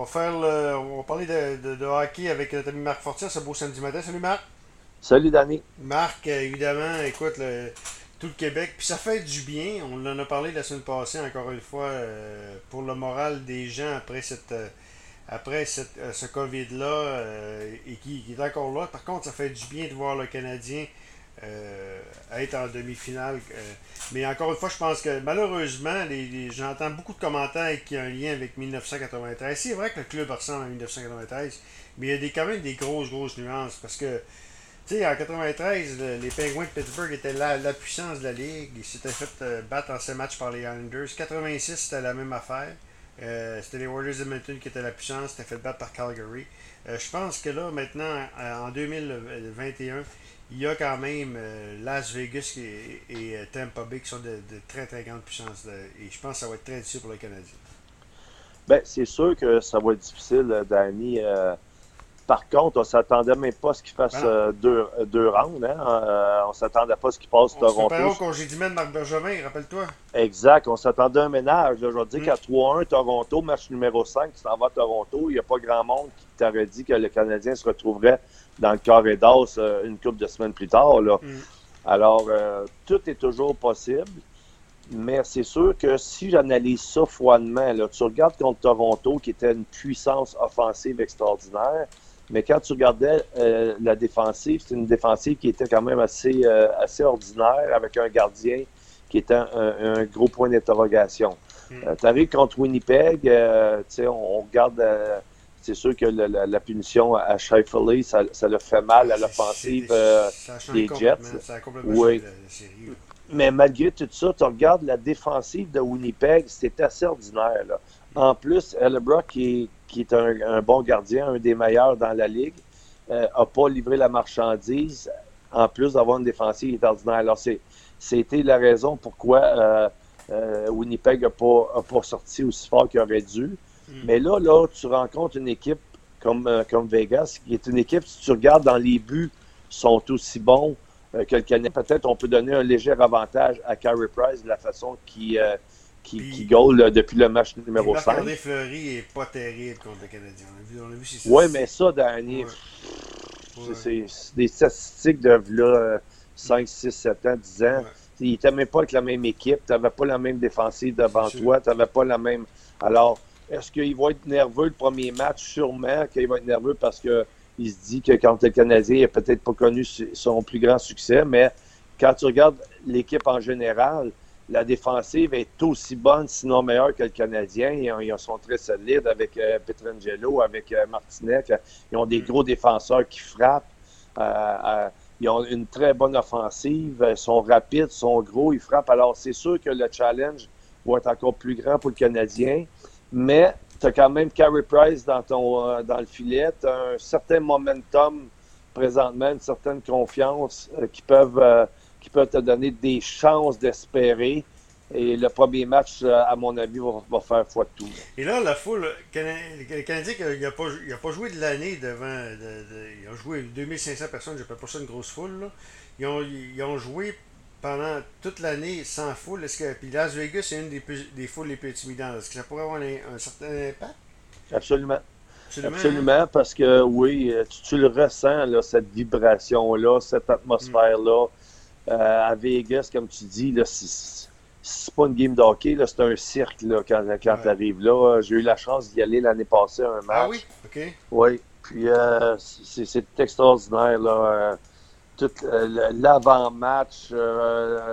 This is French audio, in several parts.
va faire le, on va parler de, de, hockey avec notre ami Marc Fortier ce beau samedi matin. Salut Marc. Salut Danny. Marc, évidemment, écoute, le, tout le Québec, puis ça fait du bien. On en a parlé la semaine passée, encore une fois, euh, pour le moral des gens après cette euh, après cette, euh, ce COVID-là et qui, qui, est encore là. Par contre, ça fait du bien de voir le Canadien être en demi-finale. mais encore une fois, je pense que malheureusement, j'entends beaucoup de commentaires qui ont un lien avec 1993. C'est vrai que le club ressemble à 1993, mais il y a des, quand même des grosses, grosses nuances parce que tu sais, en 93, les Penguins de Pittsburgh étaient la, puissance de la ligue. Ils s'étaient fait euh, battre en ces matchs par les Islanders. 86, c'était la même affaire. Euh, c'était les Warriors de Edmonton qui étaient la puissance, c'était fait battre par Calgary. Euh, je pense que là, maintenant, en 2021, il y a quand même Las Vegas et, et, Tampa Bay qui sont de, très très grandes puissances. et je pense que ça va être très difficile pour les Canadiens. Ben, c'est sûr que ça va être difficile, Danny. Par contre, on s'attendait même pas à ce qu'il fasse euh, deux, deux, rounds. Hein? Euh, on s'attendait pas à ce qu'il passe on Toronto. On congédiement de Marc Bergevin, rappelle-toi. Exact. On s'attendait à un ménage. Je veux dire qu'à 3-1, Toronto, match numéro 5, tu t'en vas à Toronto. Il n'y a pas grand monde qui t'aurait dit que le Canadien se retrouverait dans le carré d'os euh, une couple de semaines plus tard. Là. Mm. Alors, tout est toujours possible. Mais c'est sûr que si j'analyse ça froidement, là, tu regardes contre Toronto, qui était une puissance offensive extraordinaire, mais quand tu regardais euh, la défensive, c'est une défensive qui était quand même assez, euh, assez ordinaire avec un gardien qui était un, gros point d'interrogation. Hmm. Euh, tu arrives contre Winnipeg, on, on regarde, c'est sûr que la, punition à Shifley, ça, ça le fait mal à l'offensive des Jets. oui. Mais malgré tout ça, tu regardes la défensive de Winnipeg, c'est assez ordinaire. Là. En plus, qui est qui est un, bon gardien, un des meilleurs dans la ligue, n'a euh, pas livré la marchandise, en plus d'avoir une défensive ordinaire. Alors, c'était la raison pourquoi euh, euh, Winnipeg n'a pas, pas, sorti aussi fort qu'il aurait dû. Hmm. Mais là, là, tu rencontres une équipe comme, comme Vegas, qui est une équipe, si tu regardes dans les buts, sont aussi bons que le Canadien. Peut-être on peut donner un léger avantage à Carey Price de la façon qu'il qui, qui goal depuis le match numéro 5. Le Fleury n'est pas terrible contre le Canadien. On a vu, vu Oui, mais ça, Danny, c'est des statistiques de là, 5, 6, 7 ans, 10 ans. Il n'était même pas avec la même équipe. Tu n'avais pas la même défensive devant toi. Tu n'avais pas la même. Alors, est-ce qu'il va être nerveux le premier match? Sûrement qu'il va être nerveux parce qu'il se dit que quand le Canadien, il n'a peut-être pas connu son plus grand succès, mais quand tu regardes l'équipe en général, la défensive est aussi bonne, sinon meilleure que le Canadien. Ils, sont très solides avec euh, Petrangelo, avec euh, Martinez. Ils ont des gros défenseurs qui frappent. Euh, ils ont une très bonne offensive. Ils sont rapides, sont gros, ils frappent. Alors, c'est sûr que le challenge va être encore plus grand pour le Canadien. Mais tu as quand même Carey Price dans, ton, dans le filet. Tu as un certain momentum présentement, une certaine confiance qui peuvent qui peut te donner des chances d'espérer. Et le premier match, euh, à mon avis, va, faire foi de tout. Et là, la foule, le Canadien, il n'a pas, pas, joué de l'année devant. De, ils ont joué 2500 personnes, je ne pas ça une grosse foule. Ils, ont, ils, ont, joué pendant toute l'année sans foule. Est-ce que, puis Las Vegas, c'est une des, des foules les plus intimidantes. Est-ce que ça pourrait avoir un, certain impact? Absolument. Absolument, hein? parce que oui, tu, le ressens, là, cette vibration-là, cette atmosphère-là. Euh, à Vegas, comme tu dis, là, c'est pas une game d'hockey, c'est un cirque là, quand, quand tu arrives là. J'ai eu la chance d'y aller l'année passée un match. Ah oui? OK. Oui. Puis euh, c'est extraordinaire. Là, euh, tout l'avant-match,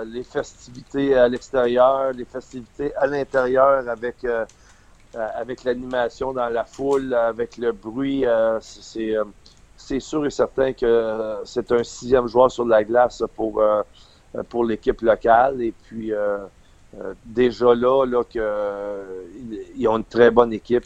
les festivités à l'extérieur, les festivités à l'intérieur avec, avec l'animation dans la foule, avec le bruit. c'est c'est sûr et certain que euh, c'est un sixième joueur sur la glace pour, euh, pour l'équipe locale. Et puis, euh, déjà là, là ils ont une très bonne équipe.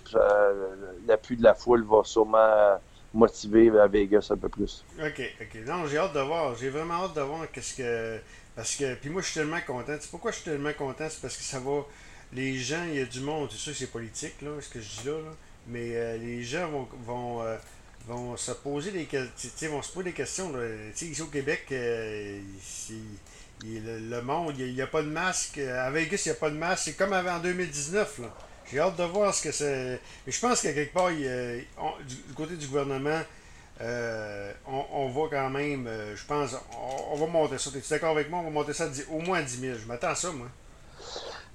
L'appui de la foule va sûrement motiver à Vegas un peu plus. OK, OK. Non, j'ai hâte de voir. J'ai vraiment hâte de voir qu'est-ce que. Parce que. Puis moi, je suis tellement content. C'est pourquoi je suis tellement content? C'est parce que ça va. Les gens, il y a du monde. C'est sûr que c'est politique, là, ce que je dis là. Mais les gens vont vont se poser des questions, vont se poser des questions. Ici au Québec, euh, le, monde, il n'y a, pas de masque. À Vegas, il n'y a pas de masque. C'est comme avant en 2019. Là. J'ai hâte de voir ce que c'est. Mais je pense qu'à quelque part, du, côté du gouvernement, euh, on, va quand même, euh, je pense, on, va monter ça. Es-tu d'accord avec moi? On va monter ça au moins 10 000. Je m'attends à ça, moi.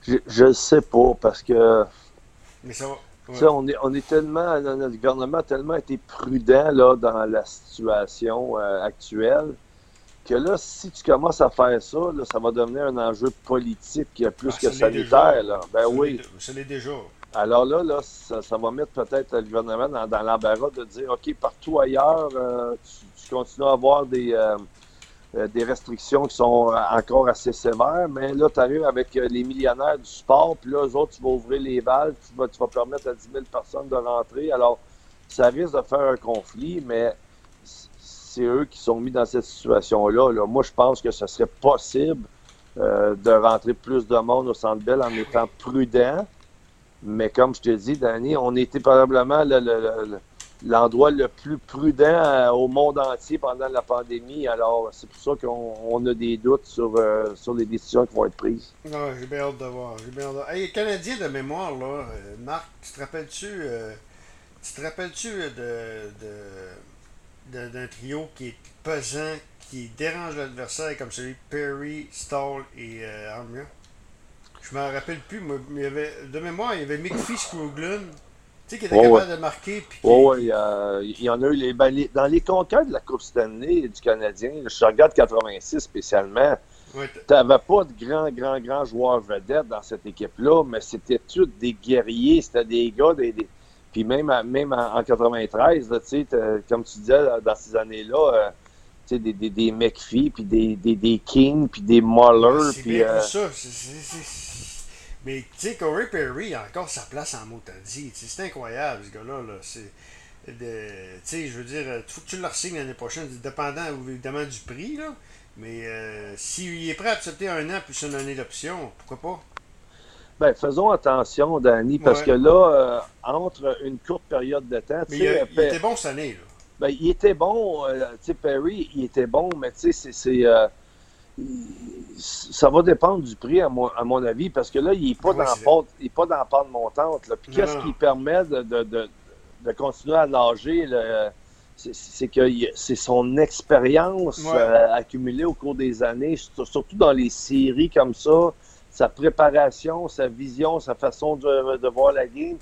Je ne sais pas, parce que. Mais ça va. On, est, on est tellement, notre gouvernement a tellement été prudent là, dans la situation euh, actuelle que là, si tu commences à faire ça, là, ça va devenir un enjeu politique plus ah, que sanitaire. Là. Ben oui. Ça l'est déjà. Alors là, là ça, va mettre peut-être le gouvernement dans, l'embarras de dire OK, partout ailleurs, euh, tu, continues à avoir des, euh, des restrictions qui sont encore assez sévères, mais là, tu arrives avec les millionnaires du sport, puis là, eux autres, tu vas ouvrir les valves, tu vas, tu vas permettre à 10 000 personnes de rentrer. Alors, ça risque de faire un conflit, mais c'est eux qui sont mis dans cette situation-là. Là. Moi, je pense que ce serait possible de rentrer plus de monde au Centre Bell en étant prudent mais comme je te dis, Danny, on était probablement l'endroit le, plus prudent euh, au monde entier pendant la pandémie. Alors, c'est pour ça qu'on a des doutes sur, euh, sur les décisions qui vont être prises. Ah, j'ai bien hâte de voir. Bien hâte de... Hey, Canadien de mémoire, là, euh, Marc, tu te rappelles-tu tu te rappelles-tu de, d'un trio qui est pesant, qui dérange l'adversaire comme celui de Perry, Stall et Armia? Je m'en rappelle plus, mais il y avait, de mémoire, il y avait McPhee Scrooglin, tu sais, qui était capable de marquer. Puis il y en a eu. Les, ben, dans les conquêtes de la Coupe Stanley du Canadien, je regarde 86 spécialement, tu n'avais pas de grands, grands, grands joueurs vedettes dans cette équipe-là, mais c'était tous des guerriers, c'était des gars, des, puis même, même en, 93, tu sais, comme tu disais, dans ces années-là, euh, des, des, des McPhee, puis des, des, des King, puis des Muller. C'est bien euh... ça. Mais tu sais, Corey Perry a encore sa place en motadie. C'est incroyable, ce gars-là. Là. C'est. Tu sais, je veux dire, il faut que tu le signes l'année prochaine, dépendant évidemment du prix, là. Mais euh, s'il est prêt à accepter un an plus une année d'option, pourquoi pas? Ben, faisons attention, Danny, parce que là, euh, entre une courte période de temps. Mais il, il, était bon cette année, là. Ben, il était bon, euh, tu sais, Perry, il était bon, mais tu sais, c'est. Euh, ça va dépendre du prix, à mon, à mon avis, parce que là, il n'est pas, dans la pas dans la pente montante. Puis qu'est-ce qui permet de, de, de, de, continuer à nager? C'est que c'est son expérience euh, accumulée au cours des années, surtout dans les séries comme ça, sa préparation, sa vision, sa façon de, de voir la game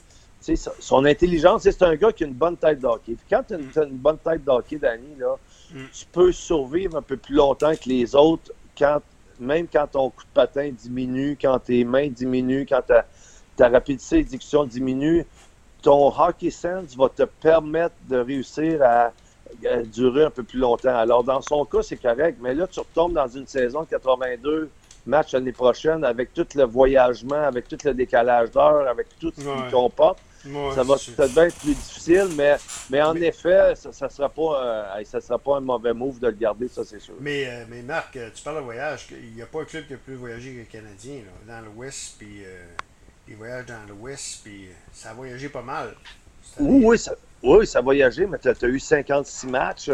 son intelligence, c'est un gars qui a une bonne tête d'hockey. Quand tu as, une bonne tête d'hockey, Danny, là, mm. tu peux survivre un peu plus longtemps que les autres, quand, même quand ton coup de patin diminue, quand tes mains diminuent, quand ta, ta rapidité d'exécution diminue. Ton hockey sense va te permettre de réussir à, durer un peu plus longtemps. Alors, dans son cas, c'est correct, mais là, tu retombes dans une saison de 82 matchs l'année prochaine avec tout le voyagement, avec tout le décalage d'heure, avec tout ce qu'il comporte ça va peut-être être plus difficile, mais, mais en effet, ça ne sera, pas, euh, ça sera pas un mauvais move de le garder, ça c'est sûr. Mais, euh, mais Marc, euh, tu parles de voyage, il n'y a pas un club qui a plus voyagé que le Canadien dans l'Ouest, puis il voyage dans l'Ouest, puis ça a voyagé pas mal. Oui, oui, ça, oui, ça a voyagé, mais tu as, eu 56 matchs.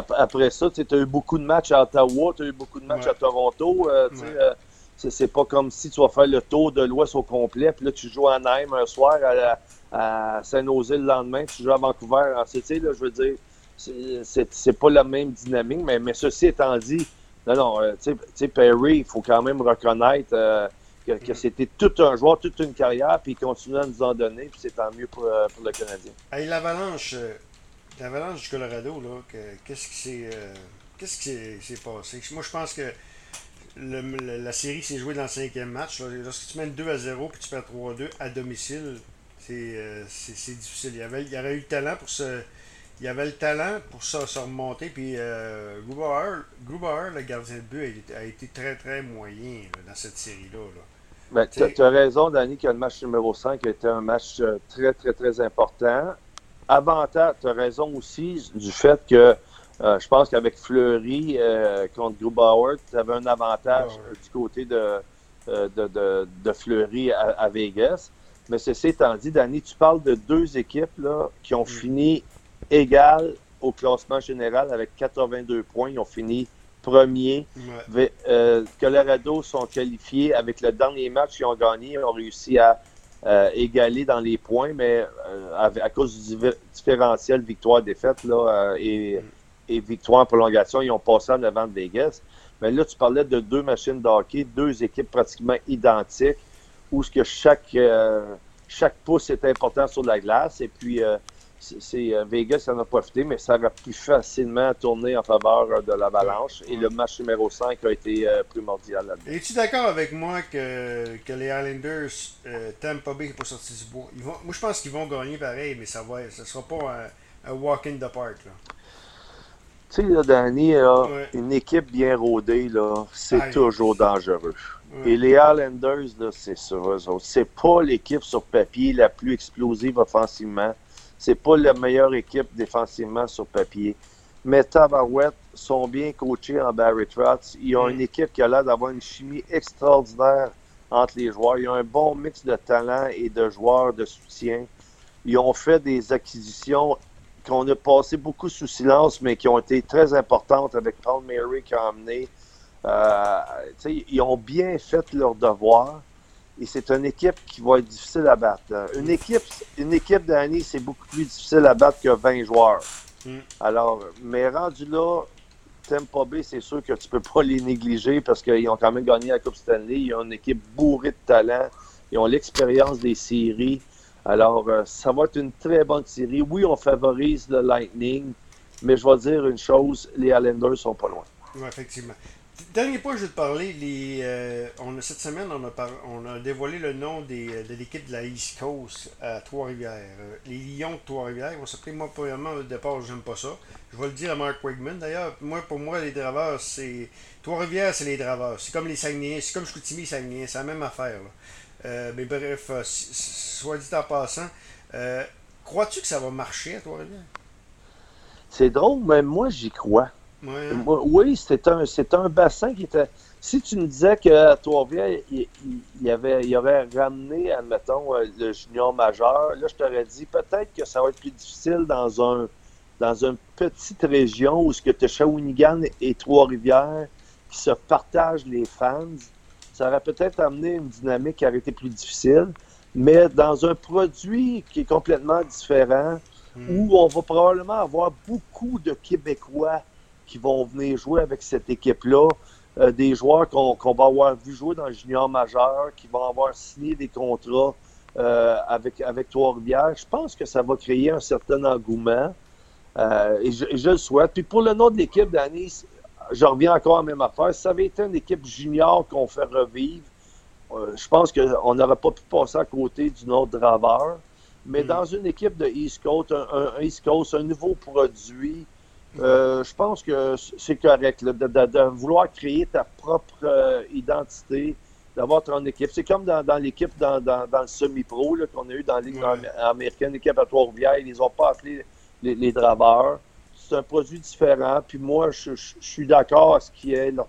après ça, tu as eu beaucoup de matchs à Ottawa, tu as eu beaucoup de matchs à Toronto. C'est pas comme si tu vas faire le tour de l'Ouest au complet, puis là, tu joues à Nîmes un soir, à, Saint-Nosé le lendemain, tu joues à Vancouver en CT, là, je veux dire, c'est pas la même dynamique, mais, mais ceci étant dit, non, non, euh, tu sais, Perry, il faut quand même reconnaître euh, que, mm-hmm. c'était tout un joueur, toute une carrière, puis il continue à nous en donner, puis c'est tant mieux pour, euh, pour le Canadien. Hey, l'avalanche, l'avalanche du Colorado, là, qu'est-ce qui s'est qu'est-ce qui s'est passé? Moi, je pense que la série s'est jouée dans le cinquième match. Lorsque tu mènes 2 à 0 puis tu perds 3-2 à domicile, euh, c'est difficile. Il y, avait, il y aurait eu le talent pour se. Il y avait le talent pour ça, se remonter. Puis euh, Grubauer, le gardien de but, a été, très très moyen dans cette série-là. Ben, tu as, raison, Danny, que le match numéro 5 a été un match euh, très très très important. Avantage, tu as raison aussi du fait que euh, je pense qu'avec Fleury euh, contre Grubauer, tu avais un avantage du côté euh, de, de, de, Fleury à, Vegas. Mais ceci étant dit, Danny, tu parles de deux équipes là, qui ont mm. fini égales au classement général avec 82 points. Ils ont fini premier. Colorado sont qualifiés avec le dernier match qu'ils ont gagné. Ils ont réussi à euh, égalé dans les points, mais euh, à, cause du différentiel victoire-défaite là, et, et, victoire en prolongation, ils ont passé en avant de Vegas. Mais là, tu parlais de deux machines de hockey, deux équipes pratiquement identiques, où ce que chaque, chaque pouce est important sur la glace. Et puis, c'est euh, Vegas en a profité, mais ça aurait pu facilement tourner en faveur euh, de l'Avalanche. Et le match numéro 5 a été euh, primordial là-dedans. Es-tu d'accord avec moi que, que les Islanders, euh, Tampa Bay pas sorti du bois? Moi, je pense qu'ils vont gagner pareil, mais ça ne sera pas un, walk in the park. Tu sais, là, Danny, une équipe bien rodée, là, c'est toujours dangereux. Et les Islanders, c'est ça, C'est pas l'équipe sur papier la plus explosive offensivement c'est pas la meilleure équipe défensivement sur papier. Mais Tabarouette sont bien coachés en Barry Trotz. Ils ont une équipe qui a l'air d'avoir une chimie extraordinaire entre les joueurs. Ils ont un bon mix de talent et de joueurs de soutien. Ils ont fait des acquisitions qu'on a passé beaucoup sous silence, mais qui ont été très importantes avec Paul Mary qui a amené. Euh, ils ont bien fait leur devoir. Et c'est une équipe qui va être difficile à battre. Une équipe, une équipe d'année, c'est beaucoup plus difficile à battre que 20 joueurs. Mm. Alors, mais rendu là, Tampa Bay, c'est sûr que tu peux pas les négliger parce qu'ils ont quand même gagné la Coupe Stanley. Ils ont une équipe bourrée de talent. Ils ont l'expérience des séries. Alors, euh, ça va être une très bonne série. Oui, on favorise le Lightning, mais je vais dire une chose, les Islanders sont pas loin. Oui, effectivement. Dernier point, je vais te parler. Les, euh, on a, cette semaine, on a, on a dévoilé le nom euh, de l'équipe de la East Coast à Trois-Rivières. Les Lions de Trois-Rivières vont s'appeler, moi, premièrement, au départ, j'aime pas ça. Je vais le dire à Mark Wigman. D'ailleurs, moi, pour moi, les Draveurs, c'est. Trois-Rivières, c'est les Draveurs. C'est comme les Saguenayens, c'est comme Chicoutimi, Saguenayens. C'est la même affaire. Mais bref, soit dit en passant, crois-tu que ça va marcher à Trois-Rivières? C'est drôle, mais moi, j'y crois. Oui, c'est un, un bassin qui était. Si tu me disais qu'à Trois-Rivières, il, y avait, il aurait ramené, admettons, euh, le junior majeur, là, je t'aurais dit peut-être que ça va être plus difficile dans un dans une petite région où ce que tu as Shawinigan et Trois-Rivières qui se partagent les fans. Ça aurait peut-être amené une dynamique qui aurait été plus difficile. Mais dans un produit qui est complètement différent, hmm. où on va probablement avoir beaucoup de Québécois qui vont venir jouer avec cette équipe-là. Euh, des joueurs qu'on va avoir vu jouer dans le junior majeur, qui vont avoir signé des contrats euh, avec, avec Trois-Rivières. Je pense que ça va créer un certain engouement euh, et, je, le souhaite. Puis pour le nom de l'équipe d'Anis, je reviens encore à la même affaire. Si ça avait été une équipe junior qu'on fait revivre, je pense qu'on n'aurait pas pu passer à côté du de Draveur. Mais hmm. dans une équipe de East Coast, un East Coast, un nouveau produit, euh, je pense que c'est correct de, vouloir créer ta propre euh, identité, d'avoir ton équipe. C'est comme dans, l'équipe dans, le semi-pro qu'on a eu dans la Ligue américaine, l'équipe à Trois-Rivières. Ils ont pas appelé les, draveurs. C'est un produit différent. Puis moi, je, suis d'accord à ce qui est leur,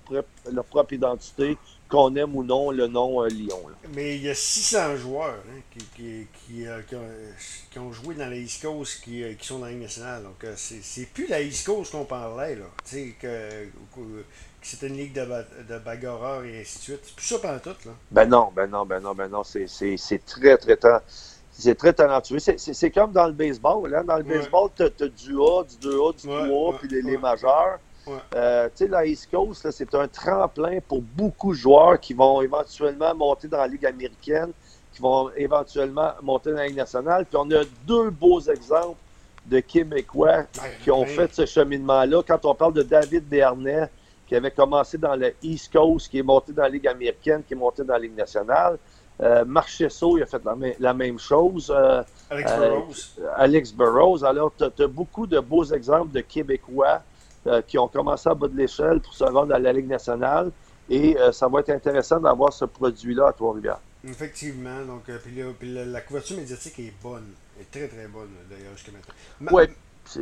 leur propre identité qu'on aime ou non le nom euh, Lyon. Mais il y a 600 joueurs hein, qui, euh, qui, ont joué dans la East Coast qui, euh, sont dans la Ligue nationale. Donc, c'est plus la East Coast qu'on parlait. Là. Tu que, que, c'était une ligue de, de bagarreurs et ainsi de suite. C'est plus ça pendant tout. Là. Ben non, ben non, ben non, ben non. C'est très, très, très. C'est très talentueux. C'est comme dans le baseball. Hein. Dans le baseball, tu as, du A, du 2A, du 3A, puis les, les majeurs. Euh, tu sais, la East Coast, c'est un tremplin pour beaucoup de joueurs qui vont éventuellement monter dans la Ligue américaine, qui vont éventuellement monter dans la Ligue nationale. Puis on a deux beaux exemples de Québécois qui ont fait ce cheminement-là. Quand on parle de David Dernay, qui avait commencé dans la East Coast, qui est monté dans la Ligue américaine, qui est monté dans la Ligue nationale. Euh, il a fait la, même chose. Euh, Alex Burrows. Alex Burrows. Alors, tu as, beaucoup de beaux exemples de Québécois euh, qui ont commencé à bas de l'échelle pour se rendre à la Ligue nationale. Et euh, ça va être intéressant d'avoir ce produit-là à Trois-Rivières. Effectivement. Donc, euh, puis, la, couverture médiatique est bonne. est très, très bonne, d'ailleurs, jusqu'à maintenant. Oui.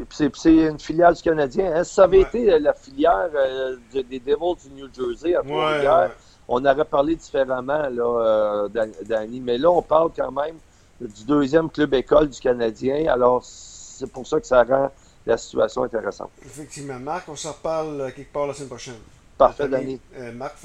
C'est une filiale du Canadien. Hein. ça avait été la filière des Devils du New Jersey à Trois-Rivières, on aurait parlé différemment, là, Danny. Mais là, on parle quand même du deuxième club école du Canadien. Alors, c'est pour ça que ça rend la situation intéressante. Effectivement. Marc, on s'en reparle quelque part la semaine prochaine. Parfait, Danny. Euh, Marc